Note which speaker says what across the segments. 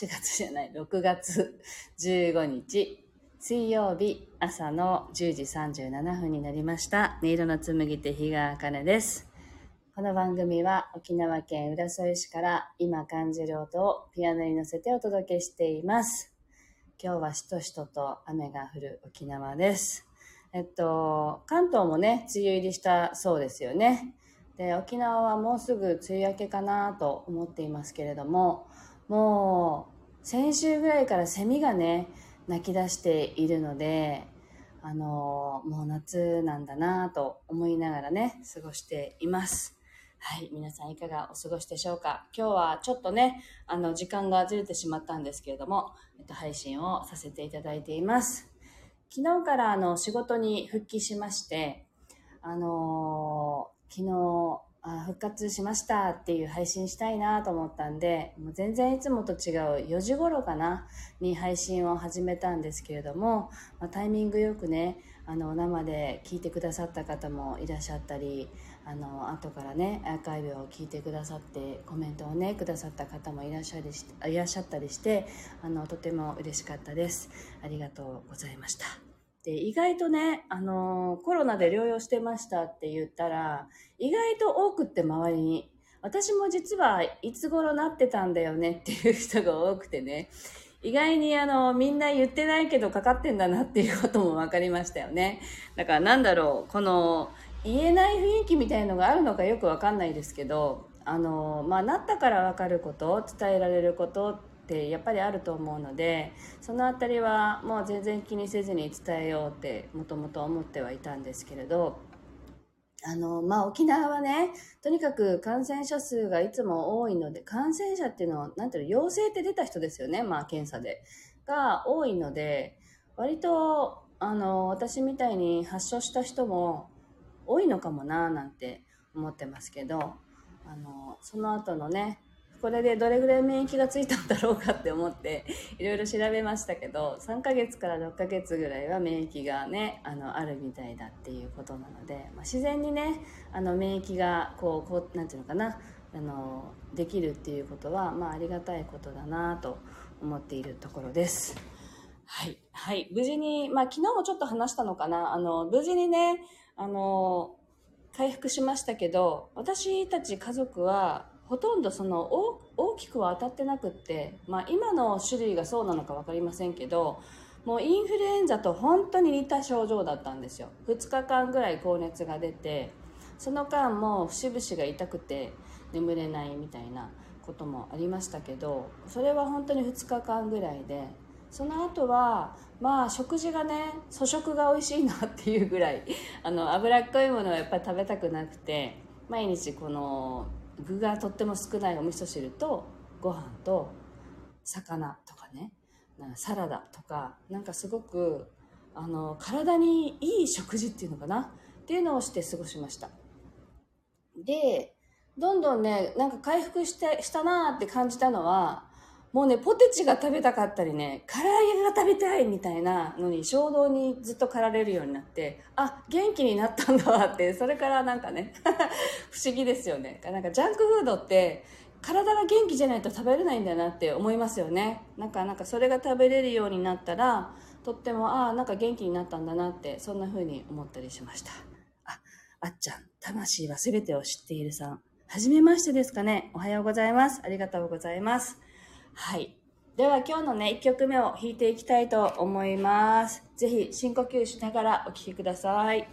Speaker 1: 4月じゃない、6月15日、水曜日朝の10時37分になりました。音色の紡手日川茜です。この番組は沖縄県浦添市から今感じる音をピアノに乗せてお届けしています。今日はしとしとと雨が降る沖縄です。えっと、関東もね、梅雨入りしたそうですよね。で、沖縄はもうすぐ梅雨明けかなと思っていますけれども、もう先週ぐらいからセミがね、鳴き出しているので、あの、もう夏なんだなと思いながらね、過ごしています。はい。皆さんいかがお過ごしでしょうか？今日はちょっとね、あの、時間がずれてしまったんですけれども、えっと、配信をさせていただいています。昨日からあの、仕事に復帰しまして、あのー昨日あ、復活しましたっていう配信したいなと思ったんで、もう全然いつもと違う4時頃かなに配信を始めたんですけれども、まあ、タイミングよくね、あの、生で聞いてくださった方もいらっしゃったり、あの、後からね、アーカイブを聞いてくださって、コメントをね、くださった方もいらっしゃりしいらっしゃったりして、あの、とても嬉しかったです。ありがとうございました。で、意外とね、あのーコロナで療養してましたって言ったら、意外と多くって周りに。私も実はいつ頃なってたんだよねっていう人が多くてね。意外にあの、みんな言ってないけどかかってんだなっていうことも分かりましたよね。だからなんだろう、この、言えない雰囲気みたいのがあるのかよくわかんないですけど、あの、まあ、なったからわかること、伝えられることってやっぱりあると思うので、そのあたりはもう全然気にせずに伝えようってもともと思ってはいたんですけれど、あの、まあ、沖縄はね、とにかく感染者数がいつも多いので、感染者っていうのは、なんていうの、陽性って出た人ですよね、まあ、検査で。が多いので、割と、あの、私みたいに発症した人も多いのかもな、なんて思ってますけど、あの、その後のね、これでどれぐらい免疫がついたんだろうかって思っていろいろ調べましたけど3ヶ月から6ヶ月ぐらいは免疫がねあのあるみたいだっていうことなので、まあ、自然にねあの免疫がこうこうなんていうのかなあのできるっていうことは、まあ、ありがたいことだなと思っているところです。はい。はい。無事に、まあ、昨日もちょっと話したのかな。あの、無事にね、あの、回復しましたけど、私たち家族は、ほとんどその大きくは当たってなくって、まあ、今の種類がそうなのか分かりませんけどもうインフルエンザと本当に似た症状だったんですよ。2日間ぐらい高熱が出てその間もう節々が痛くて眠れないみたいなこともありましたけどそれは本当に2日間ぐらいでその後はまあ食事がね粗食が美味しいなっていうぐらいあの脂っこいものはやっぱり食べたくなくて毎日この具がとっても少ないお味噌汁とご飯と魚とかね。なかサラダとか。なんかすごくあの体にいい食事っていうのかな。っていうのをして過ごしました。でどんどんねなんか回復してしたなーって感じたのはもうねポテチが食べたかったりね唐揚げが食べたいみたいなのに衝動にずっと駆られるようになってあ元気になったんだわってそれからなんかね 不思議ですよね。なんかジャンクフードって体が元気じゃないと食べれないんだなって思いますよね。なんかなんかそれが食べれるようになったらとってもああなんか元気になったんだなってそんな風に思ったりしました。ああっちゃん魂は全てを知っているさん。はじめましてですかね。おはようございます。ありがとうございます。はい。では今日のね1曲目を弾いていきたいと思います。ぜひ深呼吸しながらお聴きください。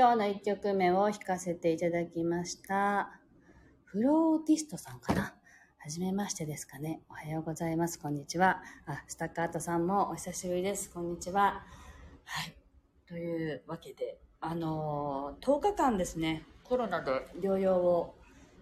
Speaker 1: 今日の1曲目を弾かせていただきました。フローティストさんかな？はじめましてですかね。おはようございます。こんにちは。あ、スタッカートさんもお久しぶりです。こんにちは。はい。というわけで、あのー、10日間ですね、コロナで療養を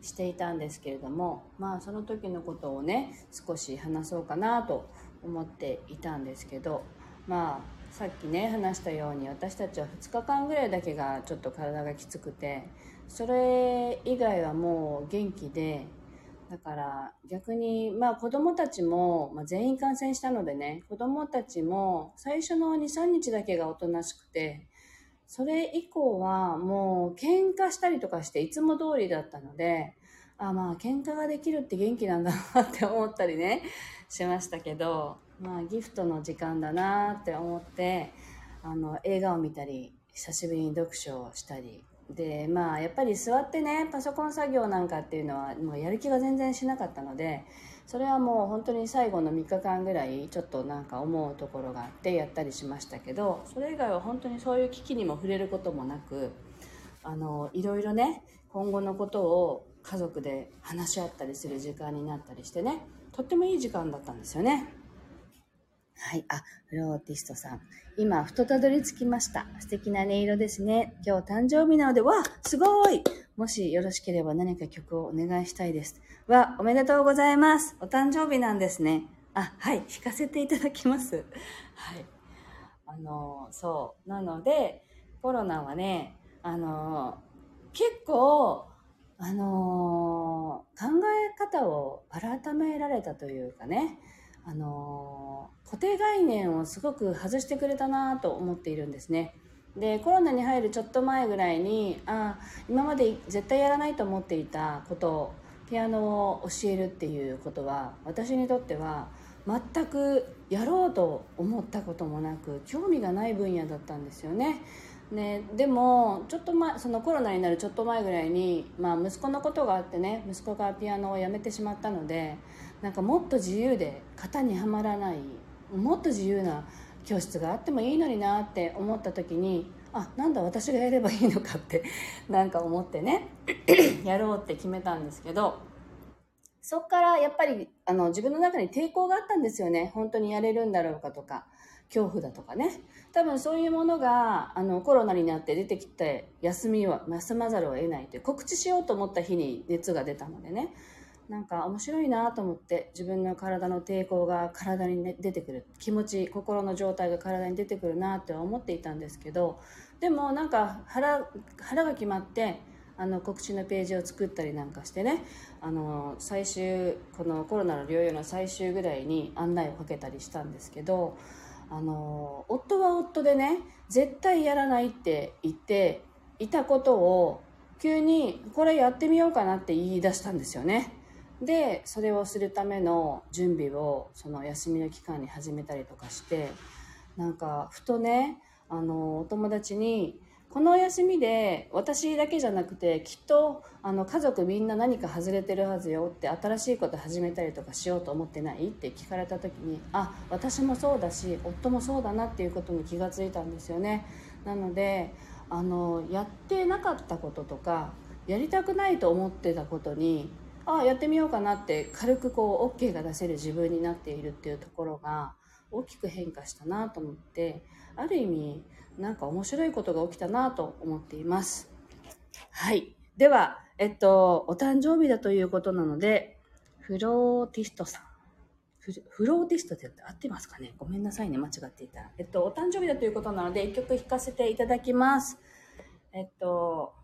Speaker 1: していたんですけれども、まあその時のことをね、少し話そうかなと思っていたんですけど、まあさっきね話したように私たちは2日間ぐらいだけがちょっと体がきつくてそれ以外はもう元気でだから逆にまあ子供たちも、まあ、全員感染したのでね子供たちも最初の23日だけがおとなしくてそれ以降はもう喧嘩したりとかしていつも通りだったのであまあ喧嘩ができるって元気なんだなって思ったりねしましたけどまあ、ギフトの時間だなって思ってあの映画を見たり久しぶりに読書をしたりでまあやっぱり座ってねパソコン作業なんかっていうのはもうやる気が全然しなかったのでそれはもう本当に最後の3日間ぐらいちょっとなんか思うところがあってやったりしましたけどそれ以外は本当にそういう危機にも触れることもなくあのいろいろね今後のことを家族で話し合ったりする時間になったりしてねとってもいい時間だったんですよね。はい。あ、フローティストさん。今、ふとたどり着きました。素敵な音色ですね。今日誕生日なので、わすごいもしよろしければ何か曲をお願いしたいです。わ、おめでとうございます。お誕生日なんですね。あ、はい。弾かせていただきます。はい。あの、そう。なので、コロナはね、あの、結構、あの考え方を改められたというかね、あの固定概念をすごく外してくれたなと思っているんですね。でコロナに入るちょっと前ぐらいにあ今まで絶対やらないと思っていたことピアノを教えるっていうことは私にとっては全くやろうと思ったこともなく興味がない分野だったんですよね。ね、でもちょっと前そのコロナになるちょっと前ぐらいに、まあ、息子のことがあってね息子がピアノをやめてしまったのでなんかもっと自由で型にはまらないもっと自由な教室があってもいいのになって思った時にあなんだ私がやればいいのかって なんか思ってね やろうって決めたんですけどそっからやっぱりあの自分の中に抵抗があったんですよね。本当にやれるんだろうかとか恐怖だとかね。多分そういうものがあのコロナになって出てきて休みは休まざるを得ないという告知しようと思った日に熱が出たのでね。なんか面白いなと思って自分の体の抵抗が体に、ね、出てくる気持ち心の状態が体に出てくるなって思っていたんですけどでもなんか腹腹が決まってあの告知のページを作ったりなんかしてねあの最終このコロナの療養の最終ぐらいに案内をかけたりしたんですけどあの夫は夫でね絶対やらないって言っていたことを急にこれやってみようかなって言い出したんですよね。で、それをするための準備をその休みの期間に始めたりとかして、なんかふとね、あの、お友達に、この休みで私だけじゃなくてきっとあの家族みんな何か外れてるはずよって新しいこと始めたりとかしようと思ってない？って聞かれた時にあ私もそうだし夫もそうだなっていうことに気がついたんですよね。なのであのやってなかったこととかやりたくないと思ってたことにあやってみようかなって軽くこう OK が出せる自分になっているっていうところが大きく変化したなと思ってある意味なんか面白いことが起きたなと思っています。はい。では、えっと、お誕生日だということなので、フローティストさん。フローティストって合ってますかね？ごめんなさいね、間違っていた。えっと、お誕生日だということなので、一曲弾かせていただきます。えっと、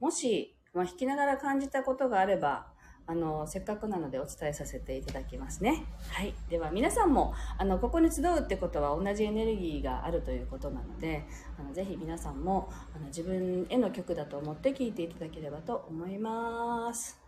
Speaker 1: もし、まあ、弾きながら感じたことがあれば、あの、せっかくなのでお伝えさせていただきますね。はい。では皆さんも、あの、ここに集うってことは同じエネルギーがあるということなので、あのぜひ皆さんもあの自分への曲だと思って聴いていただければと思います。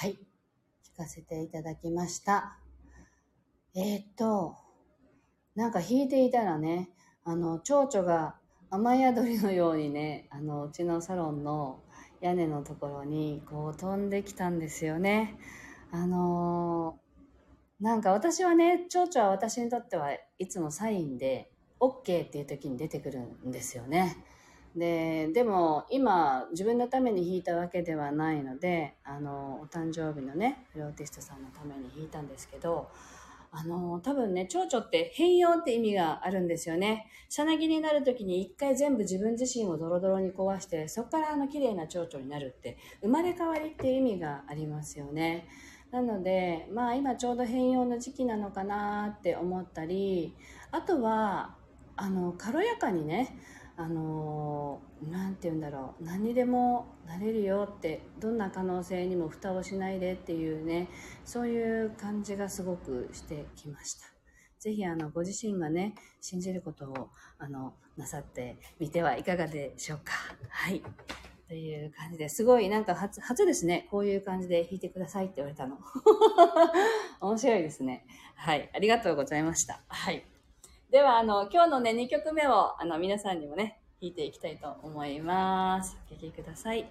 Speaker 1: はい、聞かせていただきました。えー、っと、なんか弾いていたらね、あの、蝶々が雨宿りのようにね、あの、うちのサロンの屋根のところにこう飛んできたんですよね。あのー、なんか私はね、蝶々は私にとってはいつもサインで OK っていう時に出てくるんですよね。で、でも今自分のために弾いたわけではないので、あの、お誕生日のね、フローティストさんのために弾いたんですけど、あの、多分ね、蝶々って変容って意味があるんですよね。さなぎになる時に一回全部自分自身をドロドロに壊して、そこからあの綺麗な蝶々になるって、生まれ変わりっていう意味がありますよね。なので、まあ今ちょうど変容の時期なのかなって思ったり、あとは、あの、軽やかにね、あの何て言うんだろう。何にでもなれるよってどんな可能性にも蓋をしないでっていうねそういう感じがすごくしてきました。是非あのご自身がね信じることをあのなさってみてはいかがでしょうか。はい。という感じですごいなんか初初ですね。こういう感じで弾いてくださいって言われたの。面白いですね。はい。ありがとうございました。はい。では、あの、今日のね、2曲目を、あの、皆さんにもね、弾いていきたいと思います。お聴きください。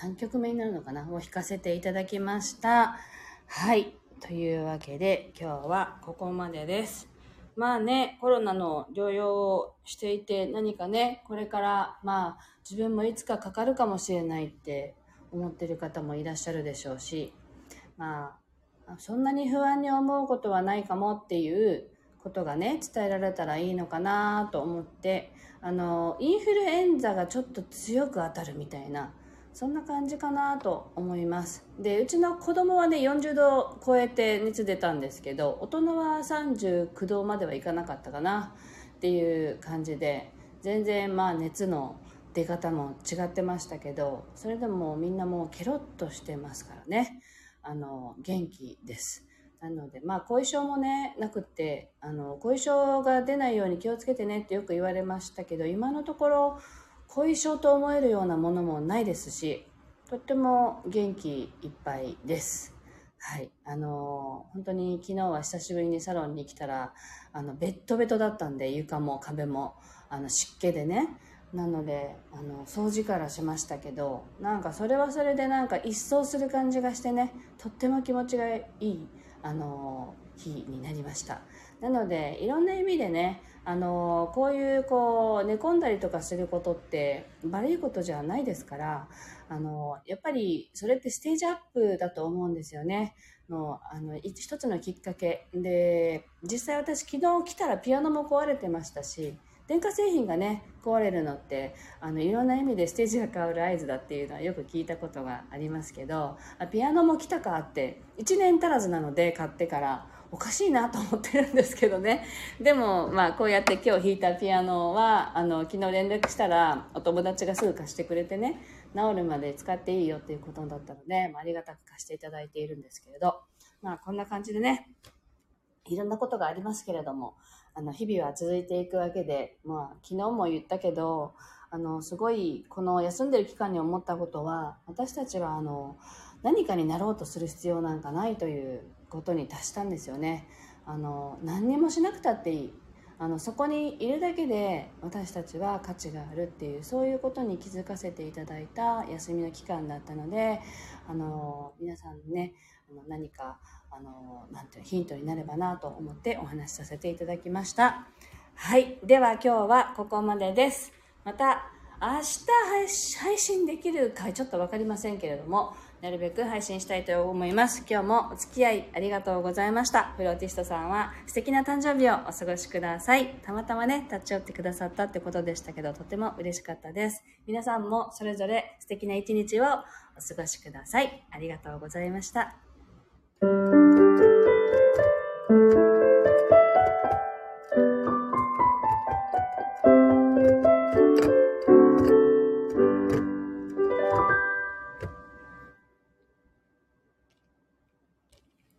Speaker 1: ?3 曲目になるのかな？を弾かせていただきました。はい。というわけで、今日はここまでです。まあね、コロナの療養をしていて、何かね、これから、まあ、自分もいつかかかるかもしれないって思ってる方もいらっしゃるでしょうし、まあ、そんなに不安に思うことはないかもっていうことがね、伝えられたらいいのかなと思って、あの、インフルエンザがちょっと強く当たるみたいな、そんな感じかなと思います。でうちの子供はね40度超えて熱出たんですけど大人は39度まではいかなかったかなっていう感じで全然まあ熱の出方も違ってましたけどそれでもみんなもうケロッとしてますからね。あの元気です。なのでまあ後遺症もねなくってあの後遺症が出ないように気をつけてねってよく言われましたけど今のところ後遺症と思えるようなものもないですし、とっても元気いっぱいです。はい。あのー、本当に昨日は久しぶりにサロンに来たら、あの、ベッドベトだったんで、床も壁も、あの、湿気でね。なので、あの、掃除からしましたけど、なんかそれはそれでなんか一掃する感じがしてね、とっても気持ちがいい、あのー、日になりました。なので、いろんな意味でね、あのこういうこう寝込んだりとかすることって悪いことじゃないですからあのやっぱりそれってステージアップだと思うんですよね。のあの一つのきっかけ。で実際私昨日来たらピアノも壊れてましたし電化製品がね壊れるのってあのいろんな意味でステージが変わる合図だっていうのはよく聞いたことがありますけどあピアノも来たかって1年足らずなので買ってからおかしいなと思ってるんですけどね。でもまあこうやって今日弾いたピアノはあの昨日連絡したらお友達がすぐ貸してくれてね治るまで使っていいよっていうことだったので、まあ、ありがたく貸していただいているんですけれど。まあこんな感じでねいろんなことがありますけれどもあの日々は続いていくわけで、まあ、昨日も言ったけどあのすごいこの休んでる期間に思ったことは私たちはあの何かになろうとする必要なんかないということに達したんですよね。あの何にもしなくたっていい。あのそこにいるだけで私たちは価値があるっていうそういうことに気づかせていただいた休みの期間だったのであの皆さんねあの何かあのなていうヒントになればなと思ってお話しさせていただきました。はい。では今日はここまでです。また明日配信できるかちょっと分かりませんけれどもなるべく配信したいと思います。今日もお付き合いありがとうございました。フローティストさんは素敵な誕生日をお過ごしください。たまたまね、立ち寄ってくださったってことでしたけど、とても嬉しかったです。皆さんもそれぞれ素敵な一日をお過ごしください。ありがとうございました。